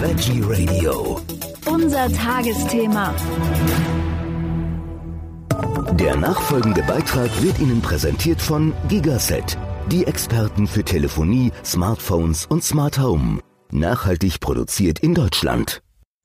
Veggie Radio. Unser Tagesthema. Der nachfolgende Beitrag wird Ihnen präsentiert von Gigaset, die Experten für Telefonie, Smartphones und Smart Home. Nachhaltig produziert in Deutschland.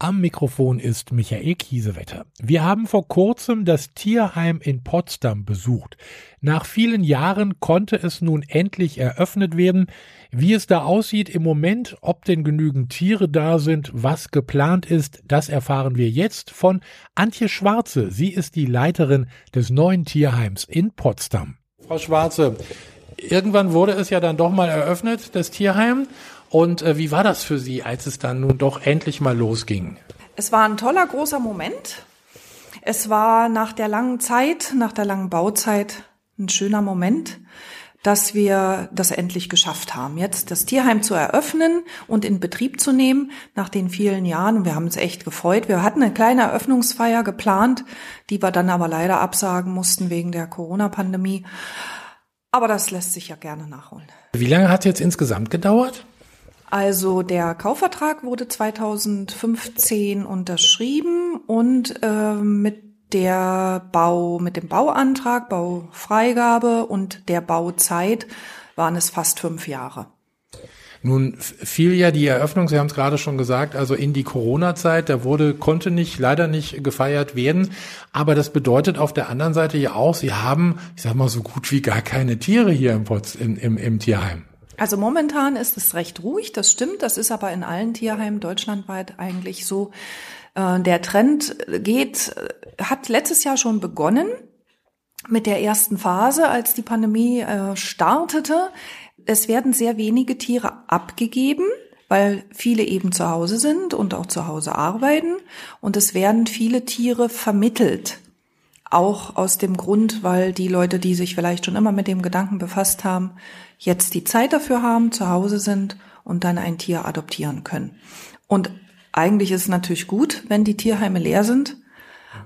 Am Mikrofon ist Michael Kiesewetter. Wir haben vor kurzem das Tierheim in Potsdam besucht. Nach vielen Jahren konnte es nun endlich eröffnet werden. Wie es da aussieht im Moment, ob denn genügend Tiere da sind, was geplant ist, das erfahren wir jetzt von Antje Schwarze. Sie ist die Leiterin des neuen Tierheims in Potsdam. Frau Schwarze, irgendwann wurde es ja dann doch mal eröffnet, das Tierheim. Und äh, wie war das für Sie, als es dann nun doch endlich mal losging? Es war ein toller, großer Moment. Es war nach der langen Zeit, nach der langen Bauzeit ein schöner Moment, dass wir das endlich geschafft haben, jetzt das Tierheim zu eröffnen und in Betrieb zu nehmen nach den vielen Jahren. Und wir haben uns echt gefreut. Wir hatten eine kleine Eröffnungsfeier geplant, die wir dann aber leider absagen mussten wegen der Corona-Pandemie. Aber das lässt sich ja gerne nachholen. Wie lange hat es jetzt insgesamt gedauert? Also der Kaufvertrag wurde 2015 unterschrieben und äh, mit der Bau, mit dem Bauantrag, Baufreigabe und der Bauzeit waren es fast fünf Jahre. Nun fiel ja die Eröffnung, Sie haben es gerade schon gesagt, also in die Corona-Zeit, da wurde, konnte nicht, leider nicht gefeiert werden. Aber das bedeutet auf der anderen Seite ja auch, Sie haben, ich sag mal, so gut wie gar keine Tiere hier im, Pots, im, im, im Tierheim. Also momentan ist es recht ruhig, das stimmt. Das ist aber in allen Tierheimen deutschlandweit eigentlich so. Äh, der Trend geht, hat letztes Jahr schon begonnen mit der ersten Phase, als die Pandemie äh, startete. Es werden sehr wenige Tiere abgegeben, weil viele eben zu Hause sind und auch zu Hause arbeiten. Und es werden viele Tiere vermittelt. Auch aus dem Grund, weil die Leute, die sich vielleicht schon immer mit dem Gedanken befasst haben, jetzt die Zeit dafür haben, zu Hause sind und dann ein Tier adoptieren können. Und eigentlich ist es natürlich gut, wenn die Tierheime leer sind,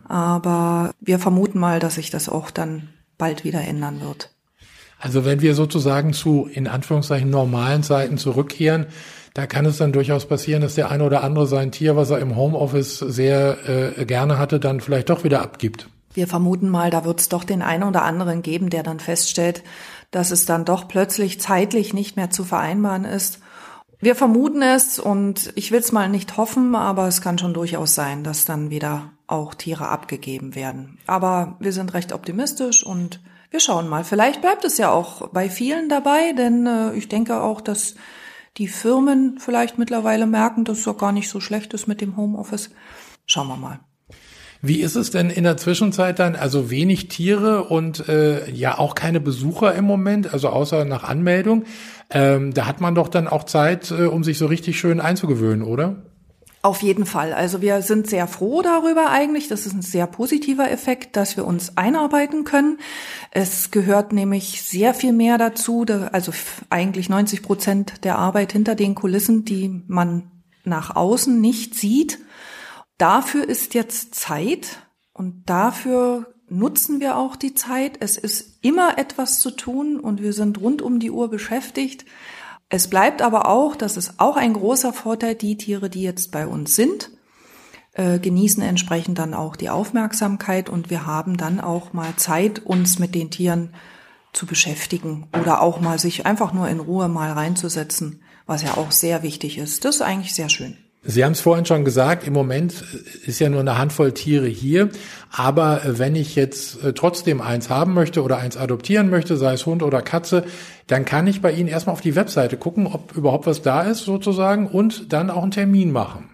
aber wir vermuten mal, dass sich das auch dann bald wieder ändern wird. Also wenn wir sozusagen zu in Anführungszeichen normalen Zeiten zurückkehren, da kann es dann durchaus passieren, dass der eine oder andere sein Tier, was er im Homeoffice sehr äh, gerne hatte, dann vielleicht doch wieder abgibt. Wir vermuten mal, da wird es doch den einen oder anderen geben, der dann feststellt, dass es dann doch plötzlich zeitlich nicht mehr zu vereinbaren ist. Wir vermuten es und ich will es mal nicht hoffen, aber es kann schon durchaus sein, dass dann wieder auch Tiere abgegeben werden. Aber wir sind recht optimistisch und wir schauen mal. Vielleicht bleibt es ja auch bei vielen dabei, denn äh, ich denke auch, dass die Firmen vielleicht mittlerweile merken, dass es doch gar nicht so schlecht ist mit dem Homeoffice. Schauen wir mal. Wie ist es denn in der Zwischenzeit dann? Also wenig Tiere und äh, ja auch keine Besucher im Moment, also außer nach Anmeldung. Ähm, da hat man doch dann auch Zeit, äh, um sich so richtig schön einzugewöhnen, oder? Auf jeden Fall. Also wir sind sehr froh darüber eigentlich. Das ist ein sehr positiver Effekt, dass wir uns einarbeiten können. Es gehört nämlich sehr viel mehr dazu, also eigentlich 90 Prozent der Arbeit hinter den Kulissen, die man nach außen nicht sieht. Dafür ist jetzt Zeit und dafür nutzen wir auch die Zeit. Es ist immer etwas zu tun und wir sind rund um die Uhr beschäftigt. Es bleibt aber auch, das ist auch ein großer Vorteil, die Tiere, die jetzt bei uns sind, äh, genießen entsprechend dann auch die Aufmerksamkeit und wir haben dann auch mal Zeit, uns mit den Tieren zu beschäftigen oder auch mal sich einfach nur in Ruhe mal reinzusetzen, was ja auch sehr wichtig ist. Das ist eigentlich sehr schön. Sie haben es vorhin schon gesagt, im Moment ist ja nur eine Handvoll Tiere hier. Aber wenn ich jetzt äh, trotzdem eins haben möchte oder eins adoptieren möchte, sei es Hund oder Katze, dann kann ich bei Ihnen erstmal auf die Webseite gucken, ob überhaupt was da ist sozusagen und dann auch einen Termin machen.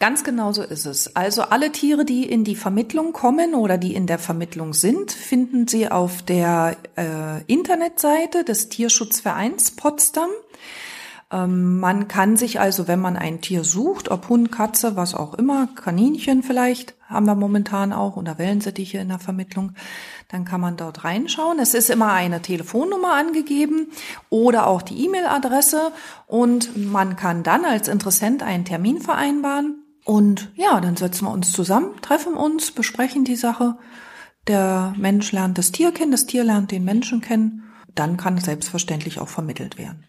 Ganz genau so ist es. Also alle Tiere, die in die Vermittlung kommen oder die in der Vermittlung sind, finden Sie auf der äh, Internetseite des Tierschutzvereins Potsdam. Ähm, man kann sich also, wenn man ein Tier sucht, ob Hund, Katze, was auch immer, Kaninchen vielleicht, haben wir momentan auch, oder Wellensittiche in der Vermittlung, dann kann man dort reinschauen. Es ist immer eine Telefonnummer angegeben oder auch die E-Mail-Adresse und man kann dann als Interessent einen Termin vereinbaren. Und ja, dann setzen wir uns zusammen, treffen uns, besprechen die Sache. Der Mensch lernt das Tier kennen, das Tier lernt den Menschen kennen. Dann kann selbstverständlich auch vermittelt werden.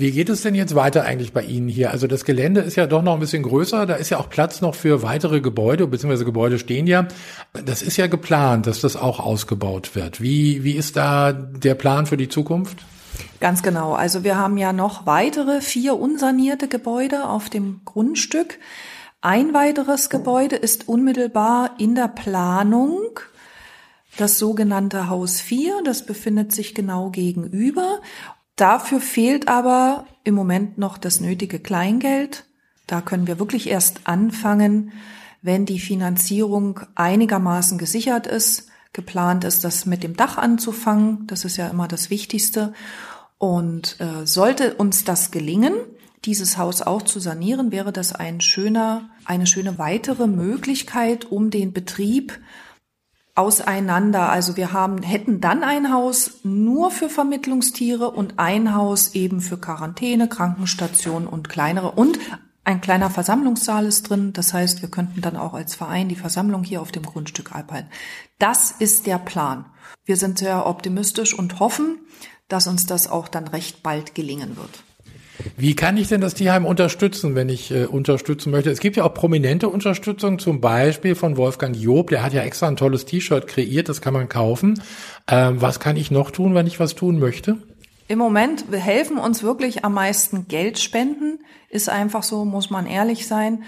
Wie geht es denn jetzt weiter eigentlich bei Ihnen hier? Also das Gelände ist ja doch noch ein bisschen größer, da ist ja auch Platz noch für weitere Gebäude, beziehungsweise Gebäude stehen ja. Das ist ja geplant, dass das auch ausgebaut wird. Wie, wie ist da der Plan für die Zukunft? Ganz genau. Also wir haben ja noch weitere vier unsanierte Gebäude auf dem Grundstück. Ein weiteres Gebäude ist unmittelbar in der Planung. Das sogenannte Haus 4, das befindet sich genau gegenüber. Dafür fehlt aber im Moment noch das nötige Kleingeld. Da können wir wirklich erst anfangen, wenn die Finanzierung einigermaßen gesichert ist. Geplant ist, das mit dem Dach anzufangen. Das ist ja immer das Wichtigste. Und äh, sollte uns das gelingen, dieses Haus auch zu sanieren, wäre das ein schöner, eine schöne weitere Möglichkeit, um den Betrieb auseinander. Also wir haben, hätten dann ein Haus nur für Vermittlungstiere und ein Haus eben für Quarantäne, Krankenstation und kleinere und ein kleiner Versammlungssaal ist drin. Das heißt, wir könnten dann auch als Verein die Versammlung hier auf dem Grundstück abhalten. Das ist der Plan. Wir sind sehr optimistisch und hoffen, dass uns das auch dann recht bald gelingen wird. Wie kann ich denn das Tierheim unterstützen, wenn ich äh, unterstützen möchte? Es gibt ja auch prominente Unterstützung, zum Beispiel von Wolfgang Job, der hat ja extra ein tolles T-Shirt kreiert, das kann man kaufen. Ähm, was kann ich noch tun, wenn ich was tun möchte? Im Moment helfen uns wirklich am meisten Geldspenden, ist einfach so, muss man ehrlich sein.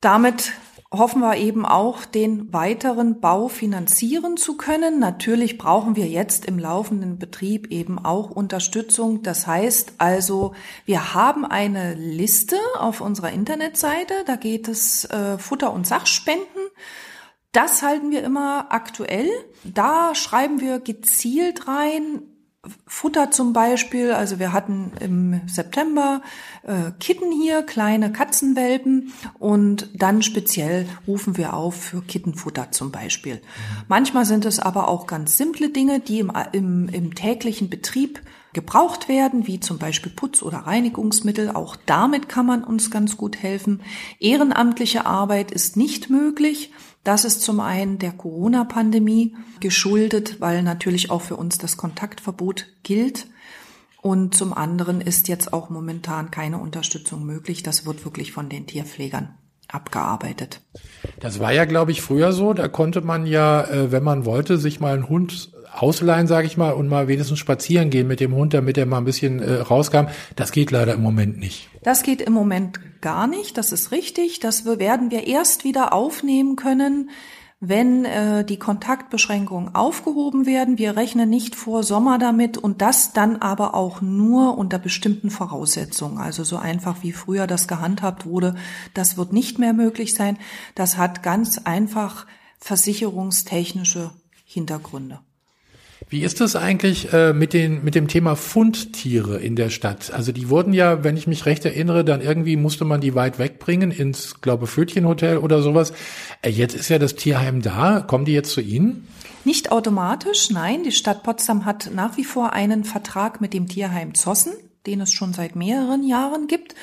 Damit hoffen wir eben auch, den weiteren Bau finanzieren zu können. Natürlich brauchen wir jetzt im laufenden Betrieb eben auch Unterstützung. Das heißt also, wir haben eine Liste auf unserer Internetseite, da geht es äh, Futter- und Sachspenden. Das halten wir immer aktuell. Da schreiben wir gezielt rein, Futter zum Beispiel, also wir hatten im September äh, Kitten hier, kleine Katzenwelpen. Und dann speziell rufen wir auf für Kittenfutter zum Beispiel. Manchmal sind es aber auch ganz simple Dinge, die im, im, im täglichen Betrieb gebraucht werden, wie zum Beispiel Putz- oder Reinigungsmittel. Auch damit kann man uns ganz gut helfen. Ehrenamtliche Arbeit ist nicht möglich. Das ist zum einen der Corona-Pandemie geschuldet, weil natürlich auch für uns das Kontaktverbot gilt. Und zum anderen ist jetzt auch momentan keine Unterstützung möglich. Das wird wirklich von den Tierpflegern abgearbeitet. Das war ja, glaube ich, früher so. Da konnte man ja, äh, wenn man wollte, sich mal einen Hund ausleihen, sage ich mal, und mal wenigstens spazieren gehen mit dem Hund, damit er mal ein bisschen äh, rauskam. Das geht leider im Moment nicht. Das geht im Moment gar nicht. Das ist richtig. Das werden wir erst wieder aufnehmen können, wenn äh, die Kontaktbeschränkungen aufgehoben werden. Wir rechnen nicht vor Sommer damit und das dann aber auch nur unter bestimmten Voraussetzungen. Also so einfach wie früher das gehandhabt wurde, das wird nicht mehr möglich sein. Das hat ganz einfach versicherungstechnische Hintergründe. Wie ist das eigentlich äh, mit, den, mit dem Thema Fundtiere in der Stadt? Also die wurden ja, wenn ich mich recht erinnere, dann irgendwie musste man die weit wegbringen ins, glaube Fötchenhotel oder sowas. Äh, jetzt ist ja das Tierheim da. Kommen die jetzt zu Ihnen? Nicht automatisch, nein. Die Stadt Potsdam hat nach wie vor einen Vertrag mit dem Tierheim Zossen, den es schon seit mehreren Jahren gibt.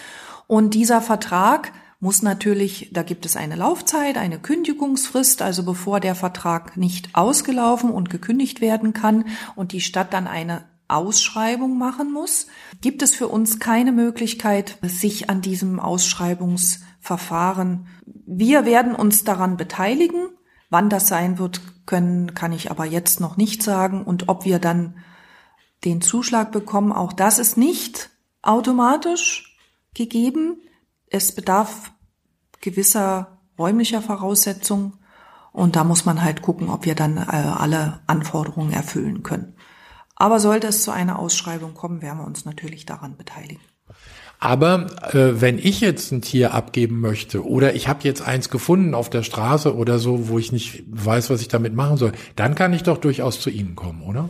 Und dieser Vertrag muss natürlich, da gibt es eine Laufzeit, eine Kündigungsfrist, also bevor der Vertrag nicht ausgelaufen und gekündigt werden kann und die Stadt dann eine Ausschreibung machen muss, gibt es für uns keine Möglichkeit, sich an diesem Ausschreibungsverfahren. Wir werden uns daran beteiligen. Wann das sein wird, können, kann ich aber jetzt noch nicht sagen. Und ob wir dann den Zuschlag bekommen, auch das ist nicht automatisch gegeben. Es bedarf gewisser räumlicher Voraussetzungen und da muss man halt gucken, ob wir dann äh, alle Anforderungen erfüllen können. Aber sollte es zu einer Ausschreibung kommen, werden wir uns natürlich daran beteiligen. Aber äh, wenn ich jetzt ein Tier abgeben möchte oder ich habe jetzt eins gefunden auf der Straße oder so, wo ich nicht weiß, was ich damit machen soll, dann kann ich doch durchaus zu Ihnen kommen, oder?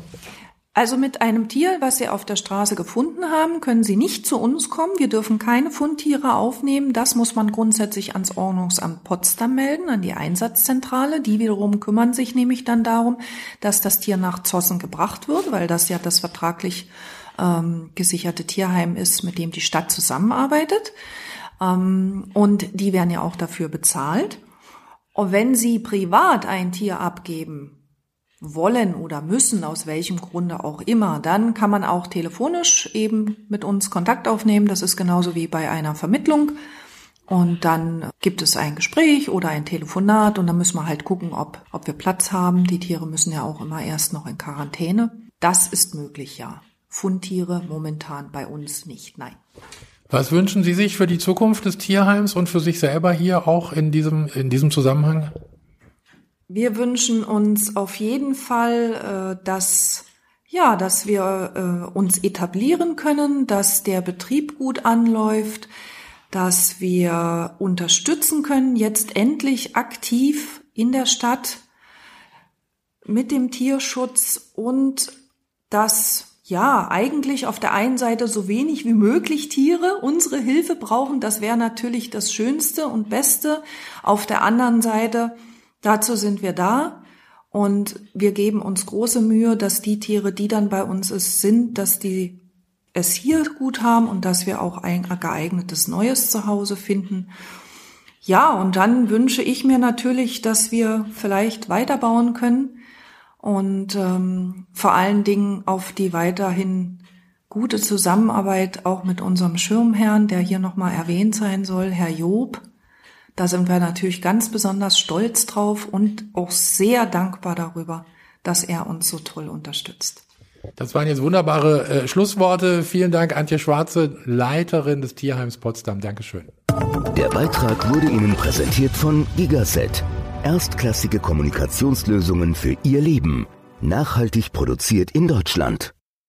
Also mit einem Tier, was Sie auf der Straße gefunden haben, können Sie nicht zu uns kommen. Wir dürfen keine Fundtiere aufnehmen. Das muss man grundsätzlich ans Ordnungsamt Potsdam melden, an die Einsatzzentrale. Die wiederum kümmern sich nämlich dann darum, dass das Tier nach Zossen gebracht wird, weil das ja das vertraglich ähm, gesicherte Tierheim ist, mit dem die Stadt zusammenarbeitet. Ähm, und die werden ja auch dafür bezahlt. Und wenn Sie privat ein Tier abgeben, wollen oder müssen, aus welchem Grunde auch immer, dann kann man auch telefonisch eben mit uns Kontakt aufnehmen. Das ist genauso wie bei einer Vermittlung. Und dann gibt es ein Gespräch oder ein Telefonat und dann müssen wir halt gucken, ob, ob wir Platz haben. Die Tiere müssen ja auch immer erst noch in Quarantäne. Das ist möglich, ja. Fundtiere momentan bei uns nicht, nein. Was wünschen Sie sich für die Zukunft des Tierheims und für sich selber hier auch in diesem, in diesem Zusammenhang? Wir wünschen uns auf jeden Fall, äh, dass ja, dass wir äh, uns etablieren können, dass der Betrieb gut anläuft, dass wir unterstützen können, jetzt endlich aktiv in der Stadt mit dem Tierschutz und dass ja, eigentlich auf der einen Seite so wenig wie möglich Tiere unsere Hilfe brauchen. Das wäre natürlich das Schönste und Beste. Auf der anderen Seite Dazu sind wir da und wir geben uns große Mühe, dass die Tiere, die dann bei uns ist, sind, dass die es hier gut haben und dass wir auch ein geeignetes neues Zuhause finden. Ja, und dann wünsche ich mir natürlich, dass wir vielleicht weiterbauen können und ähm, vor allen Dingen auf die weiterhin gute Zusammenarbeit auch mit unserem Schirmherrn, der hier nochmal erwähnt sein soll, Herr Job, da sind wir natürlich ganz besonders stolz drauf und auch sehr dankbar darüber, dass er uns so toll unterstützt. Das waren jetzt wunderbare äh, Schlussworte. Vielen Dank, Antje Schwarze, Leiterin des Tierheims Potsdam. Dankeschön. Der Beitrag wurde Ihnen präsentiert von Gigaset. Erstklassige Kommunikationslösungen für Ihr Leben. Nachhaltig produziert in Deutschland.